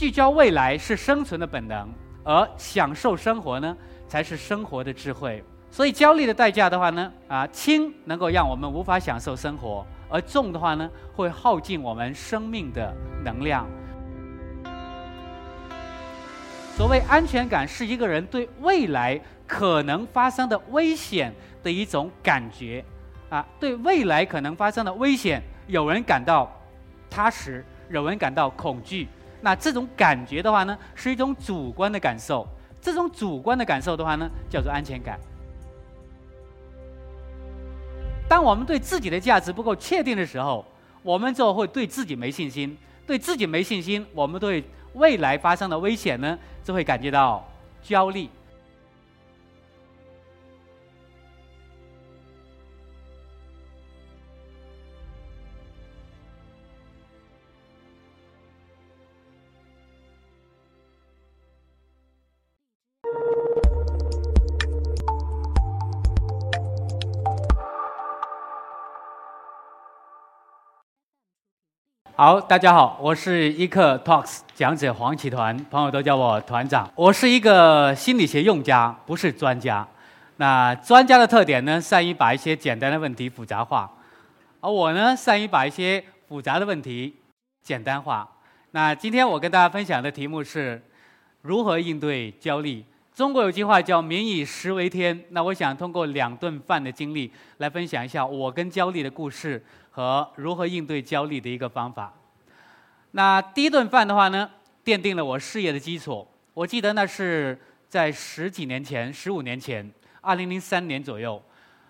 聚焦未来是生存的本能，而享受生活呢，才是生活的智慧。所以焦虑的代价的话呢，啊，轻能够让我们无法享受生活，而重的话呢，会耗尽我们生命的能量。所谓安全感，是一个人对未来可能发生的危险的一种感觉，啊，对未来可能发生的危险，有人感到踏实，有人感到恐惧。那这种感觉的话呢，是一种主观的感受。这种主观的感受的话呢，叫做安全感。当我们对自己的价值不够确定的时候，我们就会对自己没信心。对自己没信心，我们对未来发生的危险呢，就会感觉到焦虑。好，大家好，我是一课 Talks 讲者黄启团，朋友都叫我团长。我是一个心理学用家，不是专家。那专家的特点呢，善于把一些简单的问题复杂化，而我呢，善于把一些复杂的问题简单化。那今天我跟大家分享的题目是如何应对焦虑。中国有句话叫“民以食为天”，那我想通过两顿饭的经历来分享一下我跟焦虑的故事。和如何应对焦虑的一个方法。那第一顿饭的话呢，奠定了我事业的基础。我记得那是在十几年前，十五年前，二零零三年左右，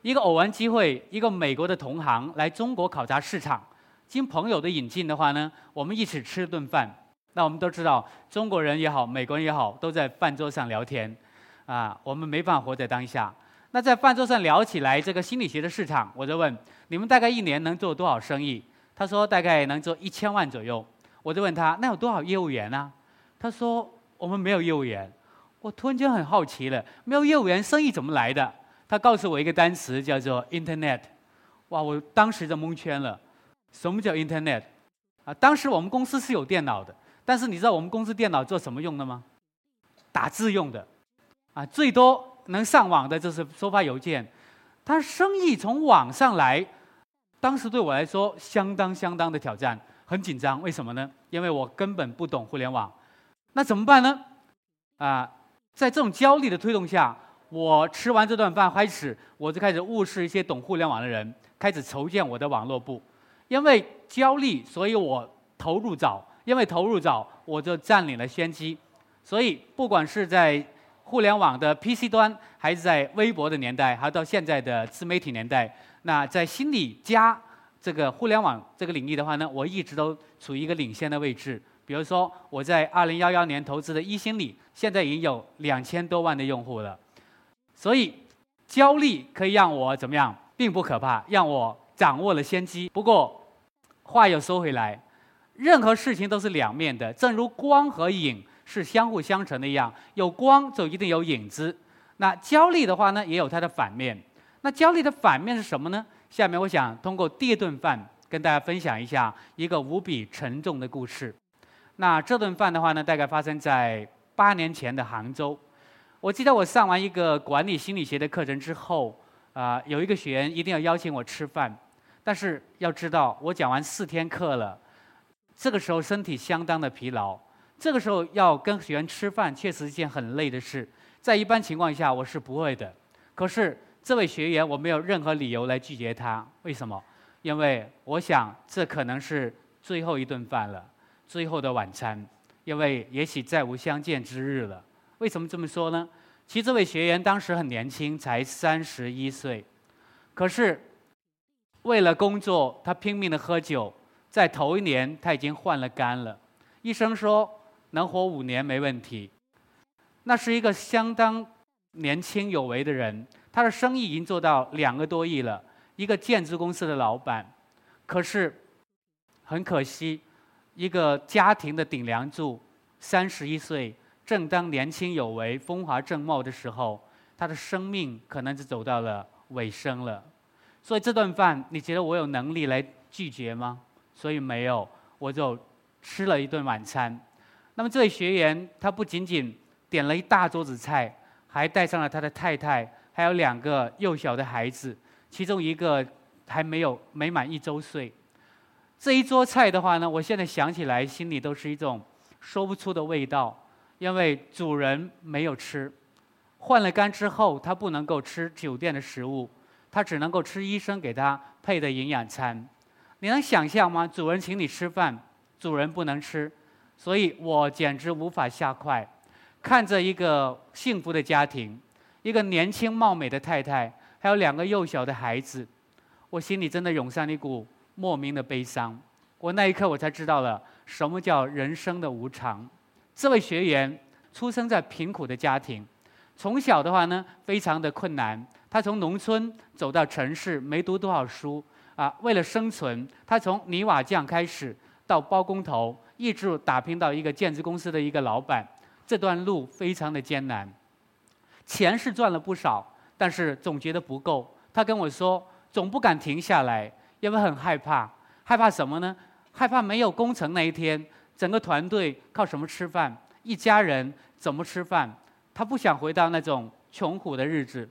一个偶然机会，一个美国的同行来中国考察市场，经朋友的引进的话呢，我们一起吃了顿饭。那我们都知道，中国人也好，美国人也好，都在饭桌上聊天，啊，我们没办法活在当下。那在饭桌上聊起来这个心理学的市场，我就问你们大概一年能做多少生意？他说大概能做一千万左右。我就问他那有多少业务员呢？他说我们没有业务员。我突然间很好奇了，没有业务员，生意怎么来的？他告诉我一个单词叫做 Internet。哇，我当时就蒙圈了。什么叫 Internet？啊，当时我们公司是有电脑的，但是你知道我们公司电脑做什么用的吗？打字用的。啊，最多。能上网的就是收发邮件，他生意从网上来，当时对我来说相当相当的挑战，很紧张。为什么呢？因为我根本不懂互联网，那怎么办呢？啊，在这种焦虑的推动下，我吃完这顿饭开始，我就开始物色一些懂互联网的人，开始筹建我的网络部。因为焦虑，所以我投入早；因为投入早，我就占领了先机。所以不管是在互联网的 PC 端，还是在微博的年代，还到现在的自媒体年代，那在心理加这个互联网这个领域的话呢，我一直都处于一个领先的位置。比如说，我在二零幺幺年投资的一心理，现在已经有两千多万的用户了。所以，焦虑可以让我怎么样，并不可怕，让我掌握了先机。不过，话又说回来，任何事情都是两面的，正如光和影。是相互相成的一样，有光就一定有影子。那焦虑的话呢，也有它的反面。那焦虑的反面是什么呢？下面我想通过第一顿饭跟大家分享一下一个无比沉重的故事。那这顿饭的话呢，大概发生在八年前的杭州。我记得我上完一个管理心理学的课程之后，啊，有一个学员一定要邀请我吃饭，但是要知道我讲完四天课了，这个时候身体相当的疲劳。这个时候要跟学员吃饭，确实是一件很累的事。在一般情况下，我是不会的。可是这位学员，我没有任何理由来拒绝他。为什么？因为我想这可能是最后一顿饭了，最后的晚餐。因为也许再无相见之日了。为什么这么说呢？其实这位学员当时很年轻，才三十一岁。可是为了工作，他拼命的喝酒。在头一年，他已经换了肝了。医生说。能活五年没问题，那是一个相当年轻有为的人，他的生意已经做到两个多亿了，一个建筑公司的老板。可是很可惜，一个家庭的顶梁柱，三十一岁，正当年轻有为、风华正茂的时候，他的生命可能就走到了尾声了。所以这顿饭，你觉得我有能力来拒绝吗？所以没有，我就吃了一顿晚餐。那么这位学员他不仅仅点了一大桌子菜，还带上了他的太太，还有两个幼小的孩子，其中一个还没有没满一周岁。这一桌菜的话呢，我现在想起来心里都是一种说不出的味道，因为主人没有吃，换了肝之后他不能够吃酒店的食物，他只能够吃医生给他配的营养餐。你能想象吗？主人请你吃饭，主人不能吃，所以我简直无法下筷。看着一个幸福的家庭，一个年轻貌美的太太，还有两个幼小的孩子，我心里真的涌上一股莫名的悲伤。我那一刻我才知道了什么叫人生的无常。这位学员出生在贫苦的家庭，从小的话呢非常的困难。他从农村走到城市，没读多少书。啊，为了生存，他从泥瓦匠开始，到包工头，一直打拼到一个建筑公司的一个老板，这段路非常的艰难。钱是赚了不少，但是总觉得不够。他跟我说，总不敢停下来，因为很害怕。害怕什么呢？害怕没有工程那一天，整个团队靠什么吃饭？一家人怎么吃饭？他不想回到那种穷苦的日子。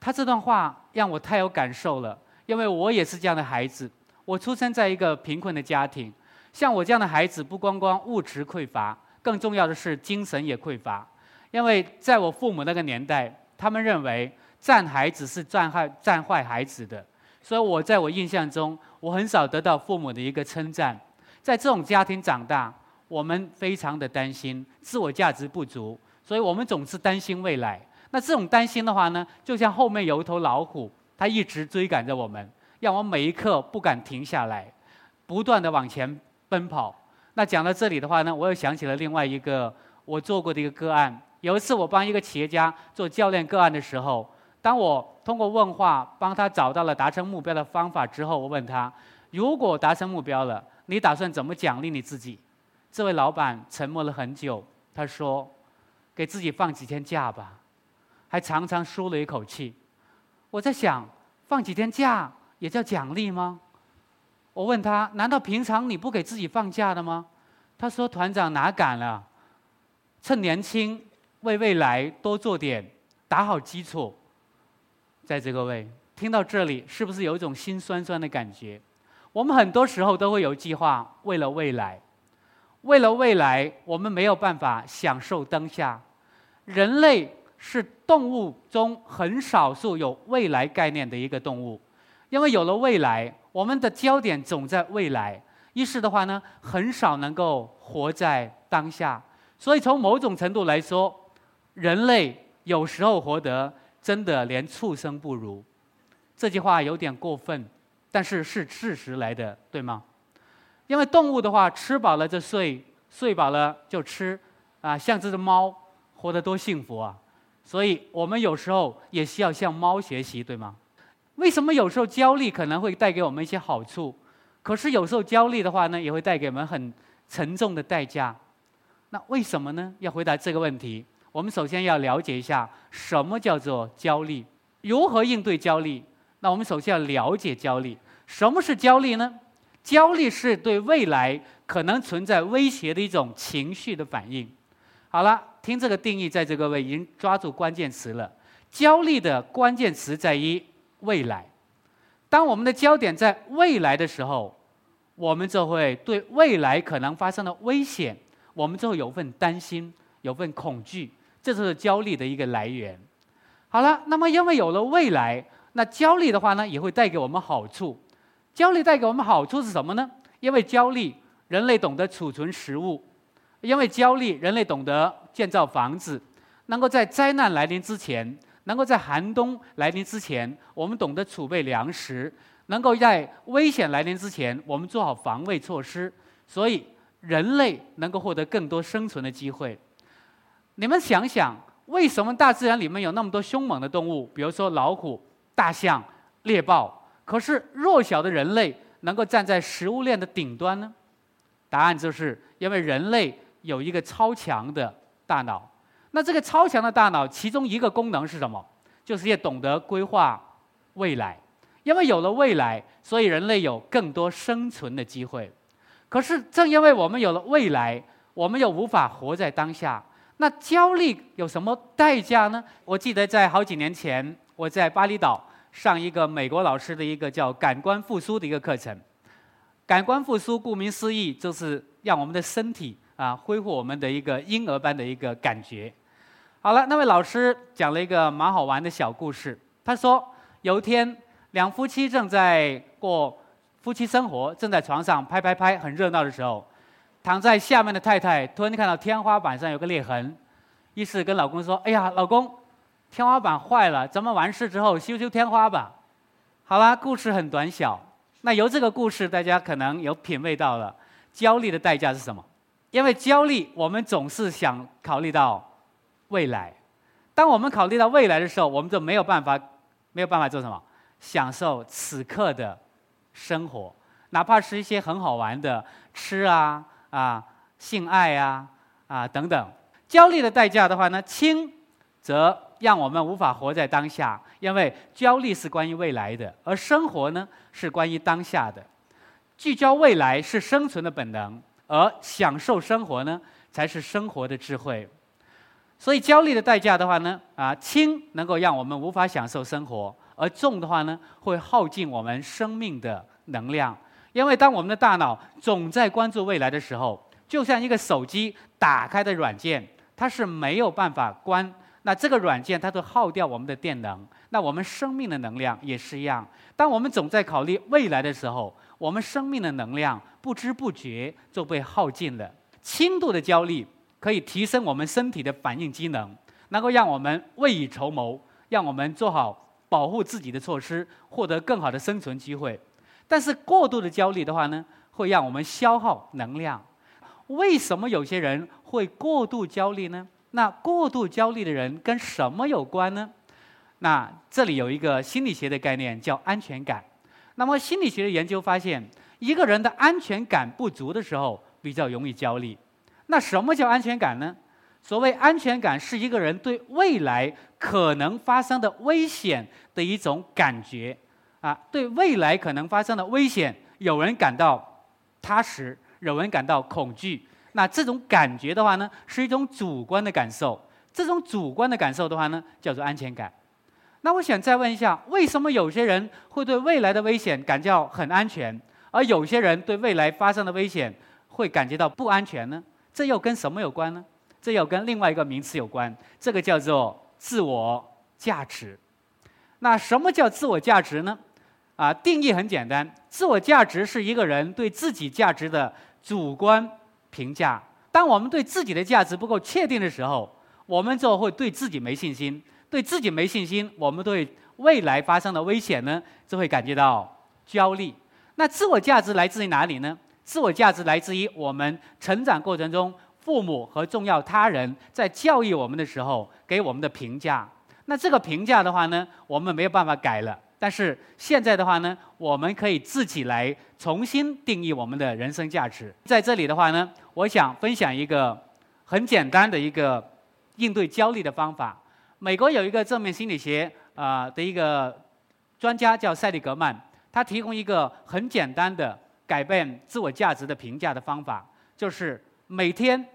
他这段话让我太有感受了。因为我也是这样的孩子，我出生在一个贫困的家庭。像我这样的孩子，不光光物质匮乏，更重要的是精神也匮乏。因为在我父母那个年代，他们认为占孩子是占害占坏孩子的，所以我在我印象中，我很少得到父母的一个称赞。在这种家庭长大，我们非常的担心自我价值不足，所以我们总是担心未来。那这种担心的话呢，就像后面有一头老虎。他一直追赶着我们，让我每一刻不敢停下来，不断的往前奔跑。那讲到这里的话呢，我又想起了另外一个我做过的一个个案。有一次我帮一个企业家做教练个案的时候，当我通过问话帮他找到了达成目标的方法之后，我问他：如果达成目标了，你打算怎么奖励你自己？这位老板沉默了很久，他说：给自己放几天假吧，还长长舒了一口气。我在想，放几天假也叫奖励吗？我问他，难道平常你不给自己放假的吗？他说：“团长哪敢了，趁年轻为未来多做点，打好基础。”在座各位听到这里，是不是有一种心酸酸的感觉？我们很多时候都会有计划，为了未来，为了未来，我们没有办法享受当下。人类。是动物中很少数有未来概念的一个动物，因为有了未来，我们的焦点总在未来。于是的话呢，很少能够活在当下。所以从某种程度来说，人类有时候活得真的连畜生不如。这句话有点过分，但是是事实来的，对吗？因为动物的话，吃饱了就睡，睡饱了就吃，啊，像这只猫，活得多幸福啊！所以我们有时候也需要向猫学习，对吗？为什么有时候焦虑可能会带给我们一些好处，可是有时候焦虑的话呢，也会带给我们很沉重的代价？那为什么呢？要回答这个问题，我们首先要了解一下什么叫做焦虑，如何应对焦虑。那我们首先要了解焦虑，什么是焦虑呢？焦虑是对未来可能存在威胁的一种情绪的反应。好了。听这个定义，在这个位已经抓住关键词了。焦虑的关键词在于未来。当我们的焦点在未来的时候，我们就会对未来可能发生的危险，我们就会有份担心，有份恐惧，这就是焦虑的一个来源。好了，那么因为有了未来，那焦虑的话呢，也会带给我们好处。焦虑带给我们好处是什么呢？因为焦虑，人类懂得储存食物。因为焦虑，人类懂得建造房子，能够在灾难来临之前，能够在寒冬来临之前，我们懂得储备粮食，能够在危险来临之前，我们做好防卫措施，所以人类能够获得更多生存的机会。你们想想，为什么大自然里面有那么多凶猛的动物，比如说老虎、大象、猎豹，可是弱小的人类能够站在食物链的顶端呢？答案就是因为人类。有一个超强的大脑，那这个超强的大脑，其中一个功能是什么？就是也懂得规划未来。因为有了未来，所以人类有更多生存的机会。可是正因为我们有了未来，我们又无法活在当下。那焦虑有什么代价呢？我记得在好几年前，我在巴厘岛上一个美国老师的一个叫“感官复苏”的一个课程。感官复苏，顾名思义，就是让我们的身体啊恢复我们的一个婴儿般的一个感觉。好了，那位老师讲了一个蛮好玩的小故事。他说，有一天两夫妻正在过夫妻生活，正在床上拍拍拍，很热闹的时候。躺在下面的太太突然看到天花板上有个裂痕，于是跟老公说：“哎呀，老公，天花板坏了，咱们完事之后修修天花板。”好啦，故事很短小。那由这个故事，大家可能有品味到了焦虑的代价是什么？因为焦虑，我们总是想考虑到未来。当我们考虑到未来的时候，我们就没有办法，没有办法做什么？享受此刻的生活，哪怕是一些很好玩的吃啊。啊，性爱啊，啊等等，焦虑的代价的话呢，轻则让我们无法活在当下，因为焦虑是关于未来的，而生活呢是关于当下的。聚焦未来是生存的本能，而享受生活呢才是生活的智慧。所以焦虑的代价的话呢，啊轻能够让我们无法享受生活，而重的话呢会耗尽我们生命的能量。因为当我们的大脑总在关注未来的时候，就像一个手机打开的软件，它是没有办法关。那这个软件它都耗掉我们的电能。那我们生命的能量也是一样。当我们总在考虑未来的时候，我们生命的能量不知不觉就被耗尽了。轻度的焦虑可以提升我们身体的反应机能，能够让我们未雨绸缪，让我们做好保护自己的措施，获得更好的生存机会。但是过度的焦虑的话呢，会让我们消耗能量。为什么有些人会过度焦虑呢？那过度焦虑的人跟什么有关呢？那这里有一个心理学的概念叫安全感。那么心理学的研究发现，一个人的安全感不足的时候，比较容易焦虑。那什么叫安全感呢？所谓安全感，是一个人对未来可能发生的危险的一种感觉。啊，对未来可能发生的危险，有人感到踏实，有人感到恐惧。那这种感觉的话呢，是一种主观的感受。这种主观的感受的话呢，叫做安全感。那我想再问一下，为什么有些人会对未来的危险感到很安全，而有些人对未来发生的危险会感觉到不安全呢？这又跟什么有关呢？这又跟另外一个名词有关，这个叫做自我价值。那什么叫自我价值呢？啊，定义很简单，自我价值是一个人对自己价值的主观评价。当我们对自己的价值不够确定的时候，我们就会对自己没信心。对自己没信心，我们对未来发生的危险呢，就会感觉到焦虑。那自我价值来自于哪里呢？自我价值来自于我们成长过程中父母和重要他人在教育我们的时候给我们的评价。那这个评价的话呢，我们没有办法改了。但是现在的话呢，我们可以自己来重新定义我们的人生价值。在这里的话呢，我想分享一个很简单的一个应对焦虑的方法。美国有一个正面心理学啊的一个专家叫塞利格曼，他提供一个很简单的改变自我价值的评价的方法，就是每天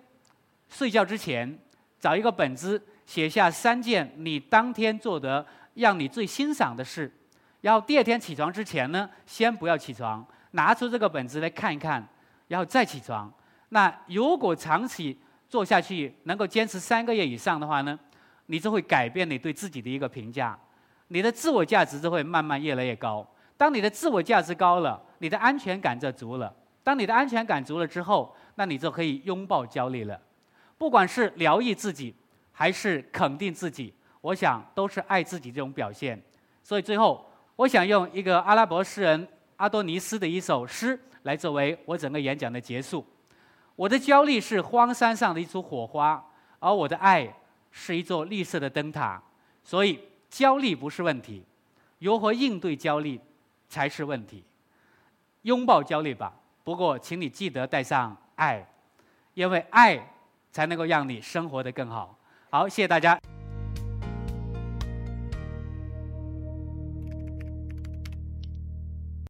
睡觉之前找一个本子，写下三件你当天做的让你最欣赏的事。然后第二天起床之前呢，先不要起床，拿出这个本子来看一看，然后再起床。那如果长期做下去，能够坚持三个月以上的话呢，你就会改变你对自己的一个评价，你的自我价值就会慢慢越来越高。当你的自我价值高了，你的安全感就足了。当你的安全感足了之后，那你就可以拥抱焦虑了。不管是疗愈自己，还是肯定自己，我想都是爱自己这种表现。所以最后。我想用一个阿拉伯诗人阿多尼斯的一首诗来作为我整个演讲的结束。我的焦虑是荒山上的一簇火花，而我的爱是一座绿色的灯塔。所以焦虑不是问题，如何应对焦虑才是问题。拥抱焦虑吧，不过请你记得带上爱，因为爱才能够让你生活的更好。好，谢谢大家。